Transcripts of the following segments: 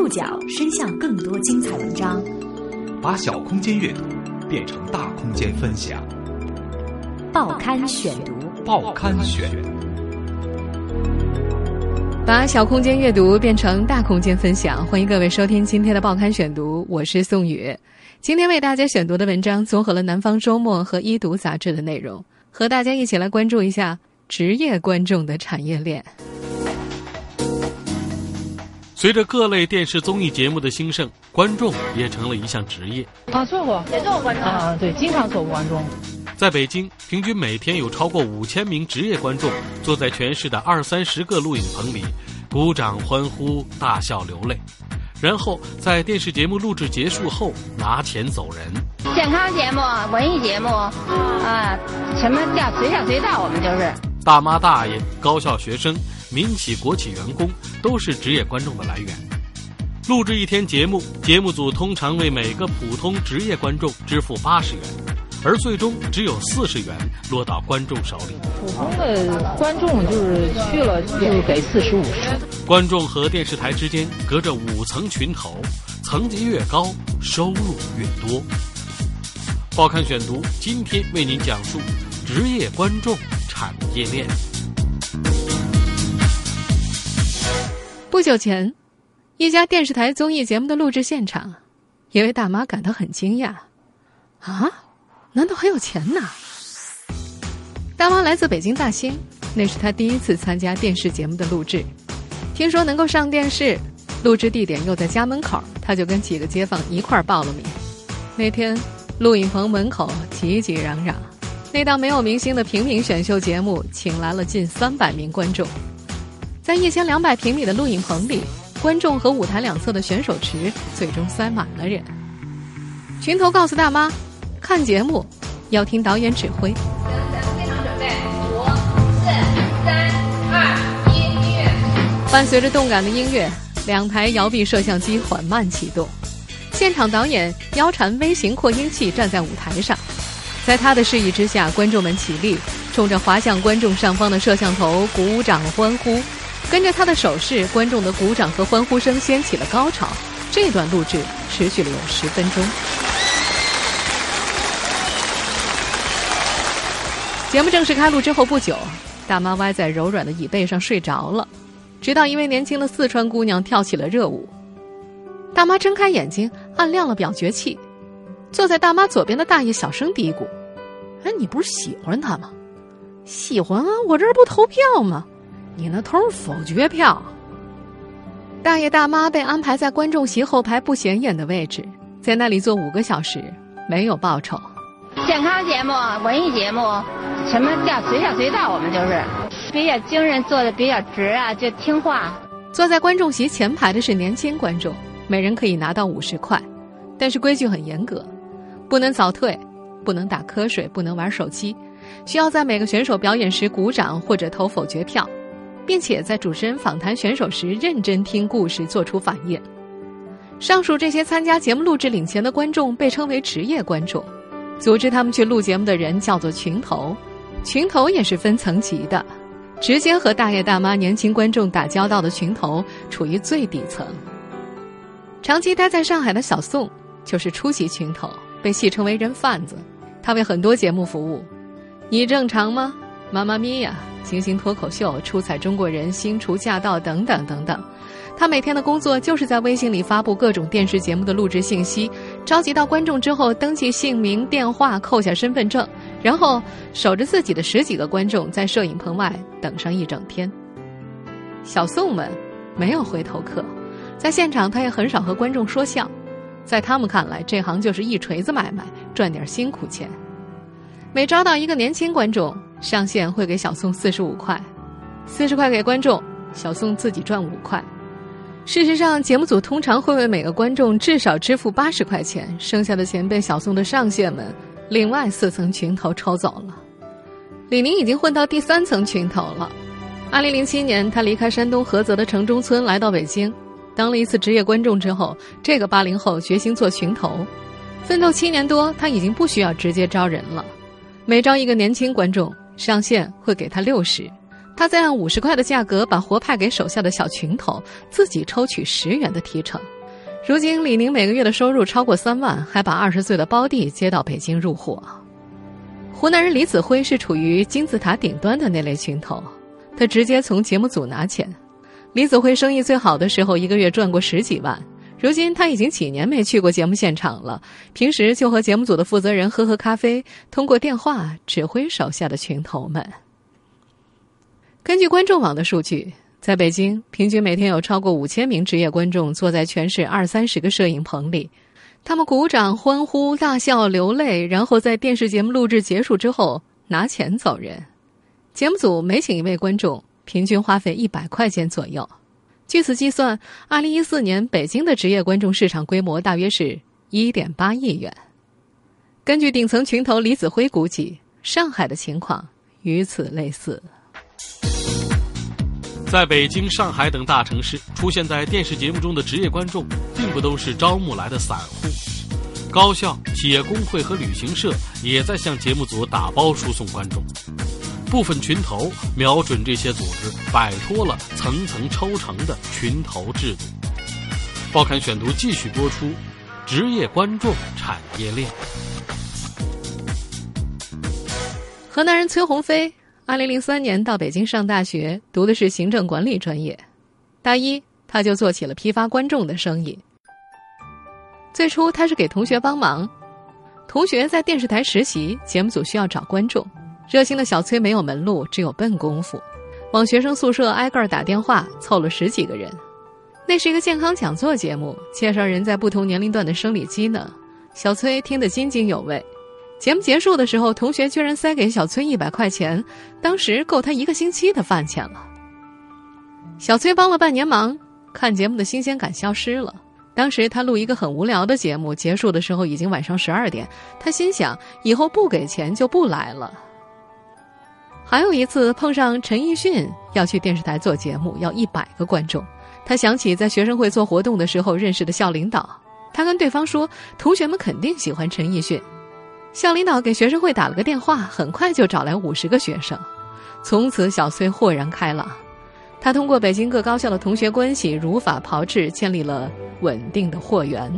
触角伸向更多精彩文章，把小空间阅读变成大空间分享。报刊选读，报刊选，把小空间阅读变成大空间分享。欢迎各位收听今天的报刊选读，我是宋宇。今天为大家选读的文章综合了《南方周末》和《一读》杂志的内容，和大家一起来关注一下职业观众的产业链。随着各类电视综艺节目的兴盛，观众也成了一项职业。啊，做过，也做过观众啊，对，经常做过观众。在北京，平均每天有超过五千名职业观众坐在全市的二三十个录影棚里，鼓掌欢呼、大笑流泪，然后在电视节目录制结束后拿钱走人。健康节目、文艺节目，啊，什么叫随叫随到？我们就是大妈大爷、高校学生。民企、国企员工都是职业观众的来源。录制一天节目，节目组通常为每个普通职业观众支付八十元，而最终只有四十元落到观众手里。普通的观众就是去了就给四十五十。观众和电视台之间隔着五层群头，层级越高，收入越多。报刊选读今天为您讲述职业观众产业链。不久前，一家电视台综艺节目的录制现场，一位大妈感到很惊讶：“啊，难道还有钱呢？”大妈来自北京大兴，那是她第一次参加电视节目的录制。听说能够上电视，录制地点又在家门口，她就跟几个街坊一块报了名。那天，录影棚门口挤挤攘攘，那档没有明星的平民选秀节目，请来了近三百名观众。在一千两百平米的录影棚里，观众和舞台两侧的选手池最终塞满了人。群头告诉大妈，看节目要听导演指挥。咱现场准备，五、四、三、二、一，音乐。伴随着动感的音乐，两台摇臂摄像机缓慢启动。现场导演腰缠微型扩音器站在舞台上，在他的示意之下，观众们起立，冲着滑向观众上方的摄像头鼓掌欢呼。跟着他的手势，观众的鼓掌和欢呼声掀起了高潮。这段录制持续了有十分钟。节目正式开录之后不久，大妈歪在柔软的椅背上睡着了，直到一位年轻的四川姑娘跳起了热舞。大妈睁开眼睛，按亮了表决器。坐在大妈左边的大爷小声嘀咕：“哎，你不是喜欢他吗？喜欢啊，我这不投票吗？”你那投否决票。大爷大妈被安排在观众席后排不显眼的位置，在那里坐五个小时，没有报酬。健康节目、文艺节目，什么叫随叫随到？我们就是比较精神，坐的比较直啊，就听话。坐在观众席前排的是年轻观众，每人可以拿到五十块，但是规矩很严格，不能早退，不能打瞌睡，不能玩手机，需要在每个选手表演时鼓掌或者投否决票。并且在主持人访谈选手时认真听故事，做出反应。上述这些参加节目录制领钱的观众被称为职业观众，组织他们去录节目的人叫做群头。群头也是分层级的，直接和大爷大妈、年轻观众打交道的群头处于最底层。长期待在上海的小宋就是初级群头，被戏称为“人贩子”。他为很多节目服务，你正常吗？妈妈咪呀！星星脱口秀、出彩中国人、新厨驾到等等等等，他每天的工作就是在微信里发布各种电视节目的录制信息，召集到观众之后登记姓名、电话，扣下身份证，然后守着自己的十几个观众在摄影棚外等上一整天。小宋们没有回头客，在现场他也很少和观众说笑，在他们看来，这行就是一锤子买卖，赚点辛苦钱。每招到一个年轻观众。上线会给小宋四十五块，四十块给观众，小宋自己赚五块。事实上，节目组通常会为每个观众至少支付八十块钱，剩下的钱被小宋的上线们另外四层群头抽走了。李宁已经混到第三层群头了。二零零七年，他离开山东菏泽的城中村，来到北京，当了一次职业观众之后，这个八零后决心做群头。奋斗七年多，他已经不需要直接招人了，每招一个年轻观众。上线会给他六十，他再按五十块的价格把活派给手下的小群头，自己抽取十元的提成。如今李宁每个月的收入超过三万，还把二十岁的胞弟接到北京入伙。湖南人李子辉是处于金字塔顶端的那类群头，他直接从节目组拿钱。李子辉生意最好的时候，一个月赚过十几万。如今他已经几年没去过节目现场了，平时就和节目组的负责人喝喝咖啡，通过电话指挥手下的群头们。根据观众网的数据。在北京，平均每天有超过五千名职业观众坐在全市二三十个摄影棚里，他们鼓掌、欢呼、大笑、流泪，然后在电视节目录制结束之后拿钱走人。节目组每请一位观众，平均花费一百块钱左右。据此计算，二零一四年北京的职业观众市场规模大约是一点八亿元。根据顶层群头李子辉估计，上海的情况与此类似。在北京、上海等大城市，出现在电视节目中的职业观众，并不都是招募来的散户。高校、企业工会和旅行社也在向节目组打包输送观众。部分群头瞄准这些组织，摆脱了层层抽成的群头制度。报刊选读继续播出：职业观众产业链。河南人崔鸿飞。二零零三年到北京上大学，读的是行政管理专业。大一他就做起了批发观众的生意。最初他是给同学帮忙，同学在电视台实习，节目组需要找观众。热心的小崔没有门路，只有笨功夫，往学生宿舍挨个打电话，凑了十几个人。那是一个健康讲座节目，介绍人在不同年龄段的生理机能。小崔听得津津有味。节目结束的时候，同学居然塞给小崔一百块钱，当时够他一个星期的饭钱了。小崔帮了半年忙，看节目的新鲜感消失了。当时他录一个很无聊的节目，结束的时候已经晚上十二点，他心想以后不给钱就不来了。还有一次碰上陈奕迅要去电视台做节目，要一百个观众，他想起在学生会做活动的时候认识的校领导，他跟对方说，同学们肯定喜欢陈奕迅。校领导给学生会打了个电话，很快就找来五十个学生。从此，小崔豁然开朗。他通过北京各高校的同学关系，如法炮制，建立了稳定的货源。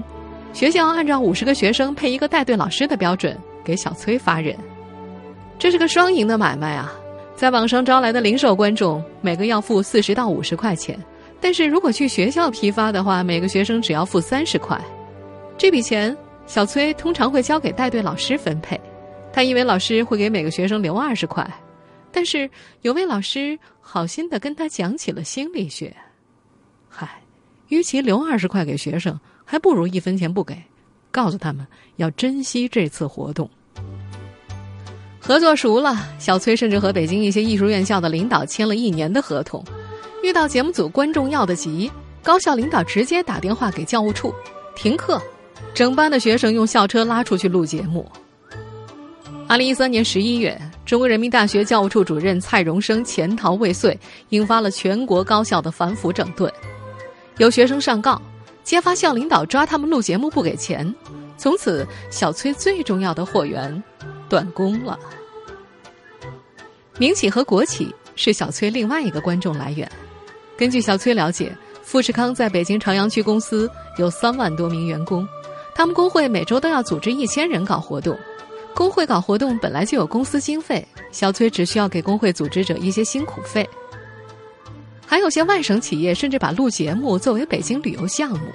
学校按照五十个学生配一个带队老师的标准，给小崔发人。这是个双赢的买卖啊！在网上招来的零售观众，每个要付四十到五十块钱；但是如果去学校批发的话，每个学生只要付三十块。这笔钱。小崔通常会交给带队老师分配，他以为老师会给每个学生留二十块，但是有位老师好心的跟他讲起了心理学。嗨，与其留二十块给学生，还不如一分钱不给，告诉他们要珍惜这次活动。合作熟了，小崔甚至和北京一些艺术院校的领导签了一年的合同。遇到节目组观众要的急，高校领导直接打电话给教务处，停课。整班的学生用校车拉出去录节目。二零一三年十一月，中国人民大学教务处主任蔡荣生潜逃未遂，引发了全国高校的反腐整顿。有学生上告，揭发校领导抓他们录节目不给钱，从此小崔最重要的货源断供了。民企和国企是小崔另外一个观众来源。根据小崔了解，富士康在北京朝阳区公司有三万多名员工。他们工会每周都要组织一千人搞活动，工会搞活动本来就有公司经费，小崔只需要给工会组织者一些辛苦费。还有些外省企业甚至把录节目作为北京旅游项目。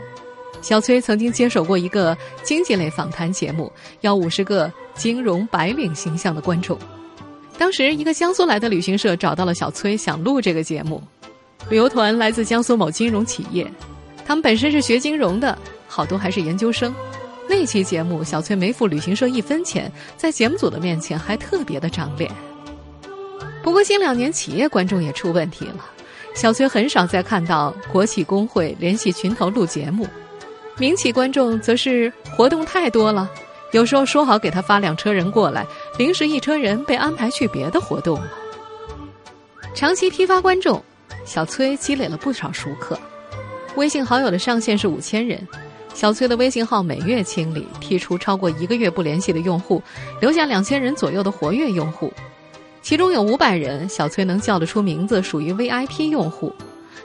小崔曾经接手过一个经济类访谈节目，要五十个金融白领形象的观众。当时一个江苏来的旅行社找到了小崔，想录这个节目。旅游团来自江苏某金融企业，他们本身是学金融的。好多还是研究生。那期节目，小崔没付旅行社一分钱，在节目组的面前还特别的长脸。不过近两年企业观众也出问题了，小崔很少再看到国企工会联系群头录节目，民企观众则是活动太多了，有时候说好给他发辆车人过来，临时一车人被安排去别的活动了。长期批发观众，小崔积累了不少熟客，微信好友的上限是五千人。小崔的微信号每月清理、剔除超过一个月不联系的用户，留下两千人左右的活跃用户。其中有五百人，小崔能叫得出名字，属于 VIP 用户。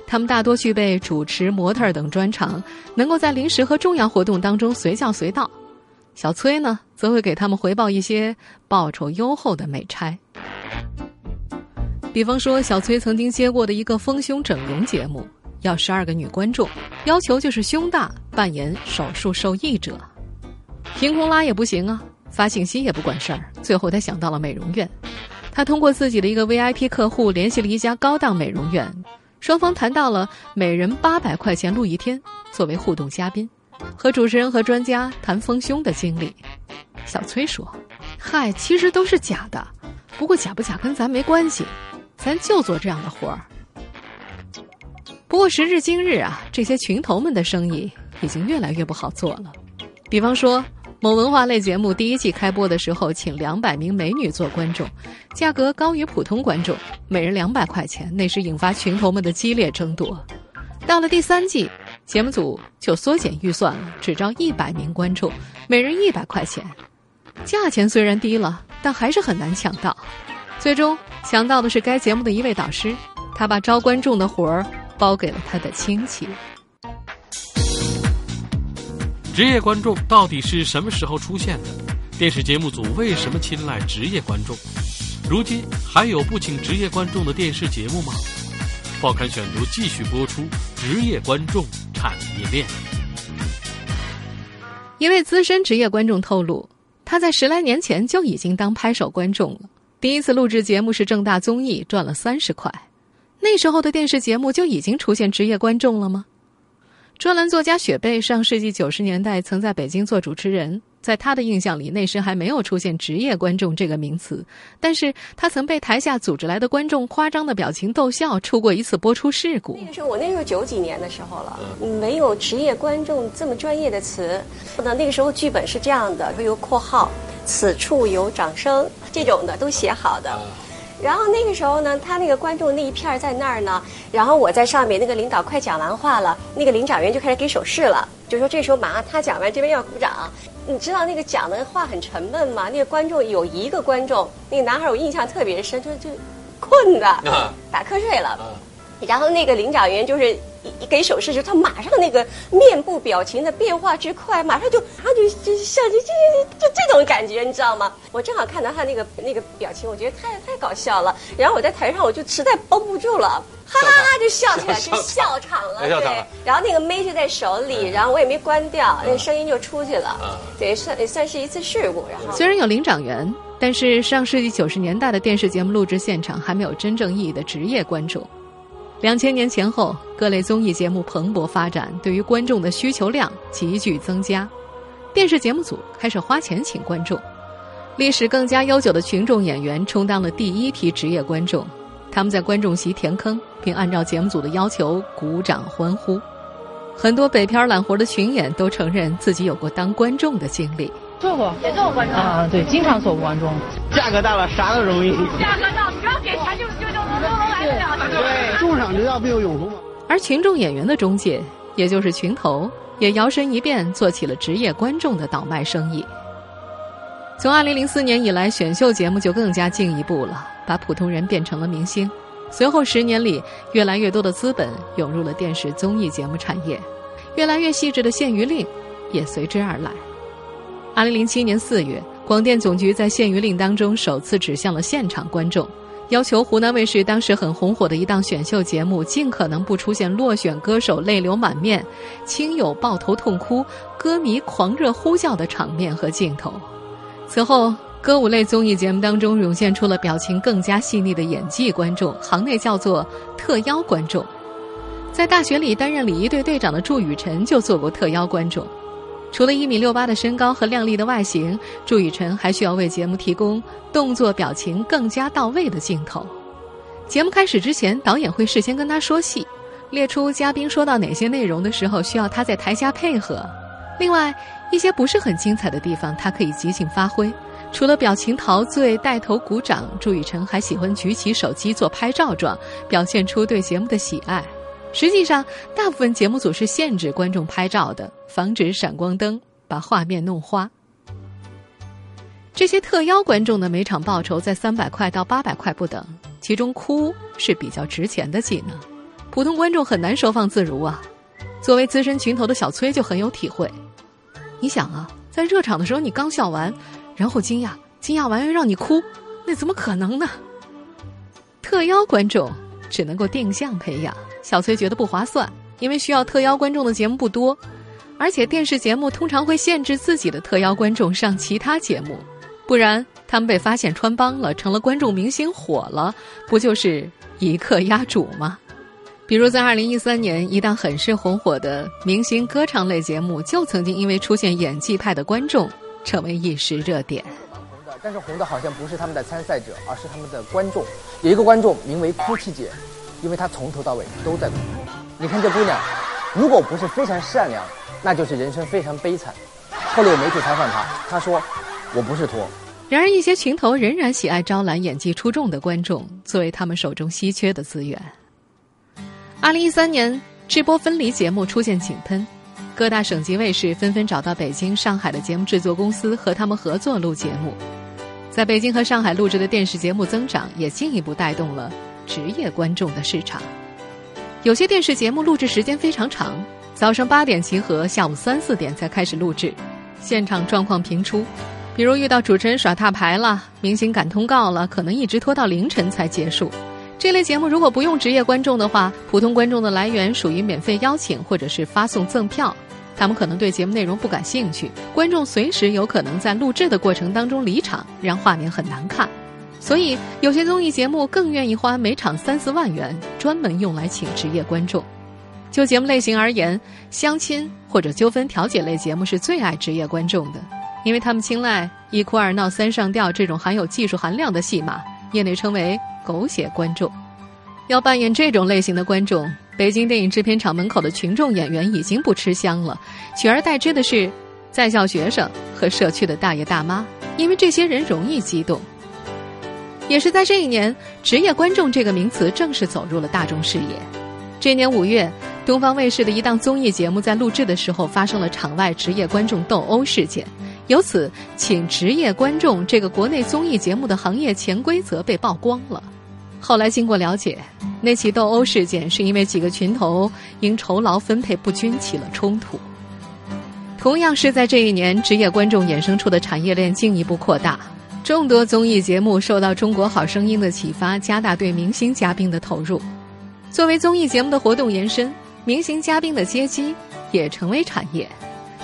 他们大多具备主持、模特等专长，能够在临时和重要活动当中随叫随到。小崔呢，则会给他们回报一些报酬优厚的美差。比方说，小崔曾经接过的一个丰胸整容节目，要十二个女观众，要求就是胸大，扮演手术受益者。凭空拉也不行啊，发信息也不管事儿。最后他想到了美容院，他通过自己的一个 VIP 客户联系了一家高档美容院。双方谈到了每人八百块钱录一天，作为互动嘉宾，和主持人和专家谈丰胸的经历。小崔说：“嗨，其实都是假的，不过假不假跟咱没关系，咱就做这样的活儿。”不过时至今日啊，这些群头们的生意已经越来越不好做了。比方说。某文化类节目第一季开播的时候，请两百名美女做观众，价格高于普通观众，每人两百块钱，那时引发群头们的激烈争夺。到了第三季，节目组就缩减预算了，只招一百名观众，每人一百块钱。价钱虽然低了，但还是很难抢到。最终抢到的是该节目的一位导师，他把招观众的活儿包给了他的亲戚。职业观众到底是什么时候出现的？电视节目组为什么青睐职业观众？如今还有不请职业观众的电视节目吗？报刊选读继续播出：职业观众产业链。一位资深职业观众透露，他在十来年前就已经当拍手观众了。第一次录制节目是正大综艺，赚了三十块。那时候的电视节目就已经出现职业观众了吗？专栏作家雪贝上世纪九十年代曾在北京做主持人，在他的印象里，那时还没有出现“职业观众”这个名词。但是他曾被台下组织来的观众夸张的表情逗笑，出过一次播出事故。那个时候，我那时候九几年的时候了，没有“职业观众”这么专业的词。那那个时候剧本是这样的，会有括号，“此处有掌声”这种的都写好的。然后那个时候呢，他那个观众那一片在那儿呢，然后我在上面，那个领导快讲完话了，那个领奖员就开始给手势了，就说这时候马上他讲完，这边要鼓掌。你知道那个讲的话很沉闷吗？那个观众有一个观众，那个男孩我印象特别深，就就困的打瞌睡了，然后那个领奖员就是。一给手势就，他马上那个面部表情的变化之快，马上就马上就就像就就就就这种感觉，你知道吗？我正好看到他那个那个表情，我觉得太太搞笑了。然后我在台上，我就实在绷不住了，哈哈哈就笑起来，就笑场了。对，然后那个麦就在手里，然后我也没关掉，那声音就出去了。对，算也算是一次事故。然后虽然有领奖员，但是上世纪九十年代的电视节目录制现场还没有真正意义的职业观众。两千年前后，各类综艺节目蓬勃发展，对于观众的需求量急剧增加，电视节目组开始花钱请观众。历史更加悠久的群众演员充当了第一批职业观众，他们在观众席填坑，并按照节目组的要求鼓掌欢呼。很多北漂揽活的群演都承认自己有过当观众的经历。做过，也做过观众啊，对，经常做观众。价格大了，啥都容易。价格大，只要给钱就。对，重赏之要必有勇夫嘛。而群众演员的中介，也就是群头，也摇身一变做起了职业观众的倒卖生意。从二零零四年以来，选秀节目就更加进一步了，把普通人变成了明星。随后十年里，越来越多的资本涌入了电视综艺节目产业，越来越细致的限娱令也随之而来。二零零七年四月，广电总局在限娱令当中首次指向了现场观众，要求湖南卫视当时很红火的一档选秀节目尽可能不出现落选歌手泪流满面、亲友抱头痛哭、歌迷狂热呼叫的场面和镜头。此后，歌舞类综艺节目当中涌现出了表情更加细腻的演技观众，行内叫做特邀观众。在大学里担任礼仪队队长的祝雨辰就做过特邀观众。除了一米六八的身高和靓丽的外形，祝雨辰还需要为节目提供动作表情更加到位的镜头。节目开始之前，导演会事先跟他说戏，列出嘉宾说到哪些内容的时候需要他在台下配合。另外，一些不是很精彩的地方，他可以即兴发挥。除了表情陶醉、带头鼓掌，祝雨辰还喜欢举起手机做拍照状，表现出对节目的喜爱。实际上，大部分节目组是限制观众拍照的，防止闪光灯把画面弄花。这些特邀观众的每场报酬在三百块到八百块不等，其中哭是比较值钱的技能，普通观众很难收放自如啊。作为资深群头的小崔就很有体会。你想啊，在热场的时候你刚笑完，然后惊讶，惊讶完又让你哭，那怎么可能呢？特邀观众只能够定向培养，小崔觉得不划算，因为需要特邀观众的节目不多，而且电视节目通常会限制自己的特邀观众上其他节目。不然，他们被发现穿帮了，成了观众明星，火了，不就是一客压主吗？比如在二零一三年，一档很是红火的明星歌唱类节目，就曾经因为出现演技派的观众，成为一时热点。但是红的好像不是他们的参赛者，而是他们的观众。有一个观众名为哭泣姐，因为她从头到尾都在哭。你看这姑娘，如果不是非常善良，那就是人生非常悲惨。后来有媒体采访她，她说。我不是托。然而，一些群头仍然喜爱招揽演技出众的观众，作为他们手中稀缺的资源。二零一三年，直播分离节目出现井喷，各大省级卫视纷纷找到北京、上海的节目制作公司和他们合作录节目。在北京和上海录制的电视节目增长，也进一步带动了职业观众的市场。有些电视节目录制时间非常长，早上八点集合，下午三四点才开始录制，现场状况频出。比如遇到主持人耍大牌了，明星赶通告了，可能一直拖到凌晨才结束。这类节目如果不用职业观众的话，普通观众的来源属于免费邀请或者是发送赠票，他们可能对节目内容不感兴趣，观众随时有可能在录制的过程当中离场，让画面很难看。所以有些综艺节目更愿意花每场三四万元，专门用来请职业观众。就节目类型而言，相亲或者纠纷调解类节目是最爱职业观众的。因为他们青睐一哭二闹三上吊这种含有技术含量的戏码，业内称为“狗血观众”。要扮演这种类型的观众，北京电影制片厂门口的群众演员已经不吃香了，取而代之的是在校学生和社区的大爷大妈，因为这些人容易激动。也是在这一年，“职业观众”这个名词正式走入了大众视野。这年五月，东方卫视的一档综艺节目在录制的时候发生了场外职业观众斗殴事件。由此，请职业观众这个国内综艺节目的行业潜规则被曝光了。后来经过了解，那起斗殴事件是因为几个群头因酬劳分配不均起了冲突。同样是在这一年，职业观众衍生出的产业链进一步扩大，众多综艺节目受到《中国好声音》的启发，加大对明星嘉宾的投入。作为综艺节目的活动延伸，明星嘉宾的接机也成为产业。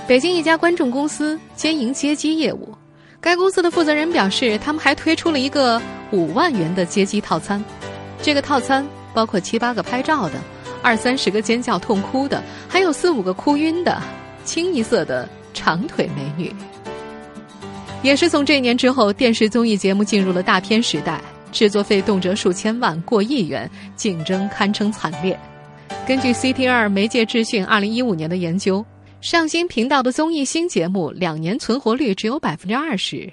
北京一家观众公司兼营接机业务，该公司的负责人表示，他们还推出了一个五万元的接机套餐。这个套餐包括七八个拍照的，二三十个尖叫痛哭的，还有四五个哭晕的，清一色的长腿美女。也是从这年之后，电视综艺节目进入了大片时代，制作费动辄数千万、过亿元，竞争堪称惨烈。根据 CTR 媒介智讯二零一五年的研究。上新频道的综艺新节目两年存活率只有百分之二十，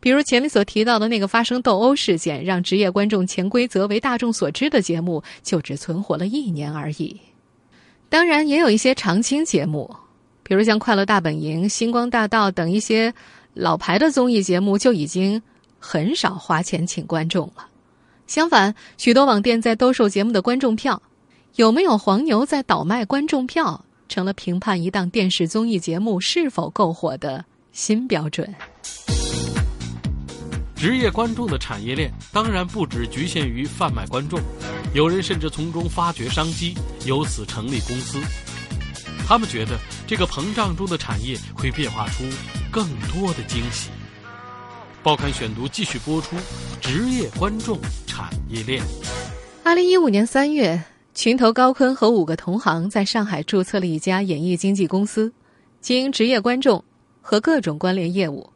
比如前面所提到的那个发生斗殴事件让职业观众潜规则为大众所知的节目，就只存活了一年而已。当然，也有一些常青节目，比如像《快乐大本营》《星光大道》等一些老牌的综艺节目，就已经很少花钱请观众了。相反，许多网店在兜售节目的观众票，有没有黄牛在倒卖观众票？成了评判一档电视综艺节目是否够火的新标准。职业观众的产业链当然不只局限于贩卖观众，有人甚至从中发掘商机，由此成立公司。他们觉得这个膨胀中的产业会变化出更多的惊喜。报刊选读继续播出：职业观众产业链。二零一五年三月。群头高坤和五个同行在上海注册了一家演艺经纪公司，经营职业观众和各种关联业务。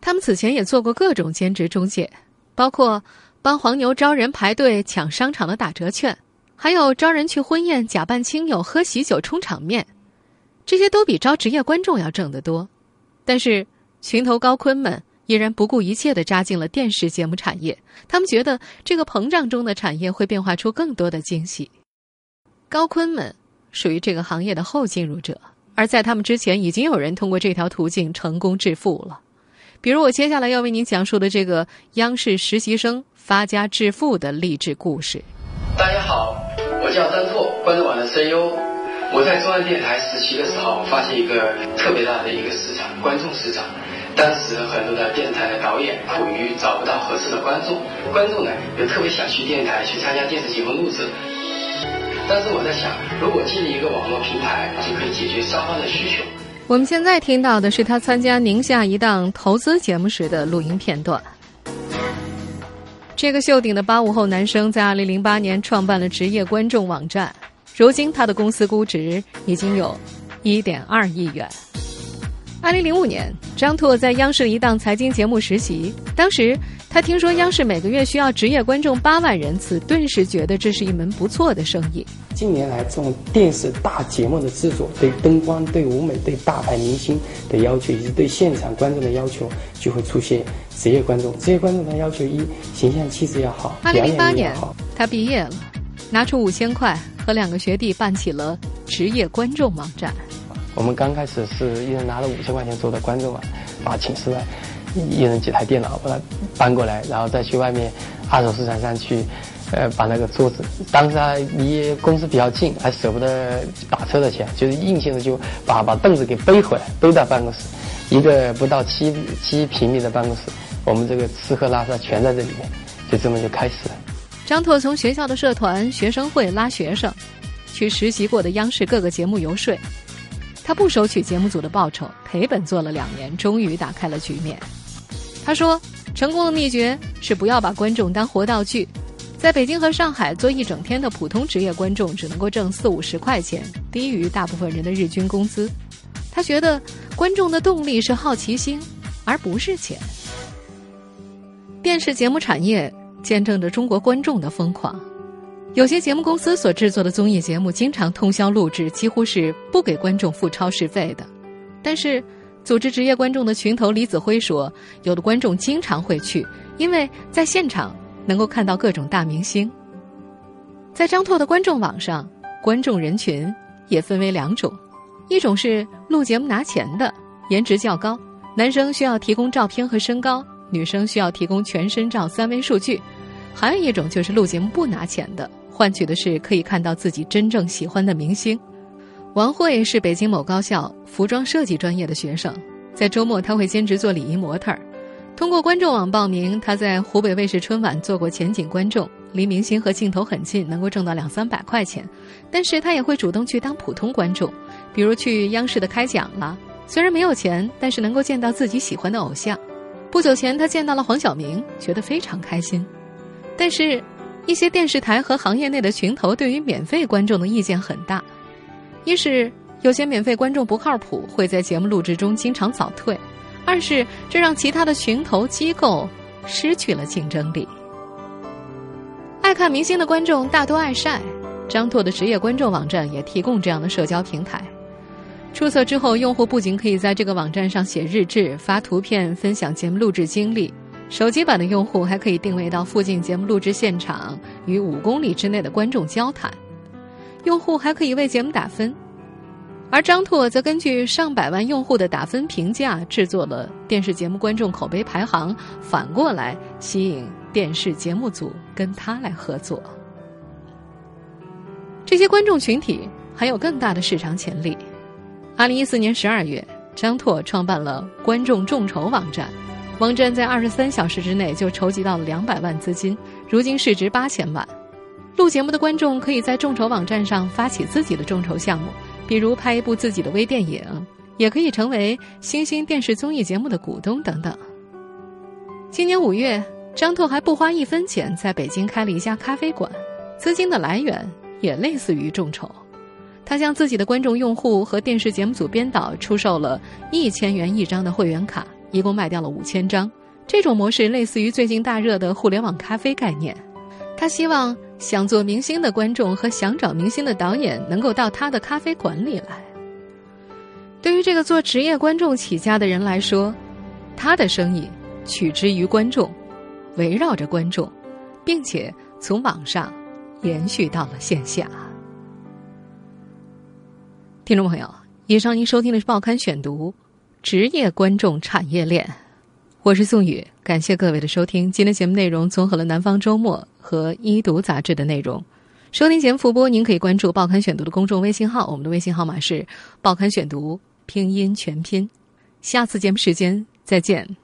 他们此前也做过各种兼职中介，包括帮黄牛招人排队抢商场的打折券，还有招人去婚宴假扮亲友喝喜酒充场面。这些都比招职业观众要挣得多。但是群头高坤们依然不顾一切地扎进了电视节目产业。他们觉得这个膨胀中的产业会变化出更多的惊喜。高坤们属于这个行业的后进入者，而在他们之前，已经有人通过这条途径成功致富了。比如我接下来要为您讲述的这个央视实习生发家致富的励志故事。大家好，我叫张拓，关注网的声优。我在中央电台实习的时候，发现一个特别大的一个市场，观众市场。当时很多的电视台的导演苦于找不到合适的观众，观众呢又特别想去电台去参加电视节目录制。但是我在想，如果建立一个网络平台，就可以解决双方的需求。我们现在听到的是他参加宁夏一档投资节目时的录音片段。这个秀顶的八五后男生在二零零八年创办了职业观众网站，如今他的公司估值已经有一点二亿元。二零零五年，张拓在央视一档财经节目实习，当时他听说央视每个月需要职业观众八万人次，顿时觉得这是一门不错的生意。近年来，这种电视大节目的制作，对灯光、对舞美、对大牌明星的要求，以及对现场观众的要求，就会出现职业观众。职业观众的要求一，形象气质要好，二零零八年，他毕业了，拿出五千块和两个学弟办起了职业观众网站。我们刚开始是一人拿了五千块钱做的观众网，把寝室外一人几台电脑把它搬过来，然后再去外面二手市场上去，呃，把那个桌子，当时还离公司比较近，还舍不得打车的钱，就是硬性的就把把凳子给背回来，背到办公室，一个不到七七平米的办公室，我们这个吃喝拉撒全在这里面，就这么就开始了。张拓从学校的社团、学生会拉学生，去实习过的央视各个节目游说。他不收取节目组的报酬，赔本做了两年，终于打开了局面。他说：“成功的秘诀是不要把观众当活道具。在北京和上海做一整天的普通职业观众，只能够挣四五十块钱，低于大部分人的日均工资。他觉得观众的动力是好奇心，而不是钱。电视节目产业见证着中国观众的疯狂。”有些节目公司所制作的综艺节目经常通宵录制，几乎是不给观众付超时费的。但是，组织职业观众的群头李子辉说，有的观众经常会去，因为在现场能够看到各种大明星。在张拓的观众网上，观众人群也分为两种：一种是录节目拿钱的，颜值较高，男生需要提供照片和身高，女生需要提供全身照三维数据；还有一种就是录节目不拿钱的。换取的是可以看到自己真正喜欢的明星。王慧是北京某高校服装设计专业的学生，在周末他会兼职做礼仪模特儿。通过观众网报名，他在湖北卫视春晚做过前景观众，离明星和镜头很近，能够挣到两三百块钱。但是他也会主动去当普通观众，比如去央视的开讲了，虽然没有钱，但是能够见到自己喜欢的偶像。不久前他见到了黄晓明，觉得非常开心。但是。一些电视台和行业内的群头对于免费观众的意见很大，一是有些免费观众不靠谱，会在节目录制中经常早退；二是这让其他的群头机构失去了竞争力。爱看明星的观众大多爱晒，张拓的职业观众网站也提供这样的社交平台。注册之后，用户不仅可以在这个网站上写日志、发图片、分享节目录制经历。手机版的用户还可以定位到附近节目录制现场，与五公里之内的观众交谈。用户还可以为节目打分，而张拓则根据上百万用户的打分评价，制作了电视节目观众口碑排行，反过来吸引电视节目组跟他来合作。这些观众群体还有更大的市场潜力。二零一四年十二月，张拓创办了观众众筹网站。王震在二十三小时之内就筹集到了两百万资金，如今市值八千万。录节目的观众可以在众筹网站上发起自己的众筹项目，比如拍一部自己的微电影，也可以成为新兴电视综艺节目的股东等等。今年五月，张拓还不花一分钱在北京开了一家咖啡馆，资金的来源也类似于众筹。他向自己的观众用户和电视节目组编导出售了一千元一张的会员卡。一共卖掉了五千张，这种模式类似于最近大热的互联网咖啡概念。他希望想做明星的观众和想找明星的导演能够到他的咖啡馆里来。对于这个做职业观众起家的人来说，他的生意取之于观众，围绕着观众，并且从网上延续到了线下。听众朋友，以上您收听的是《报刊选读》。职业观众产业链，我是宋宇，感谢各位的收听。今天节目内容综合了《南方周末》和《一读》杂志的内容。收听节目复播，您可以关注《报刊选读》的公众微信号，我们的微信号码是“报刊选读”拼音全拼。下次节目时间再见。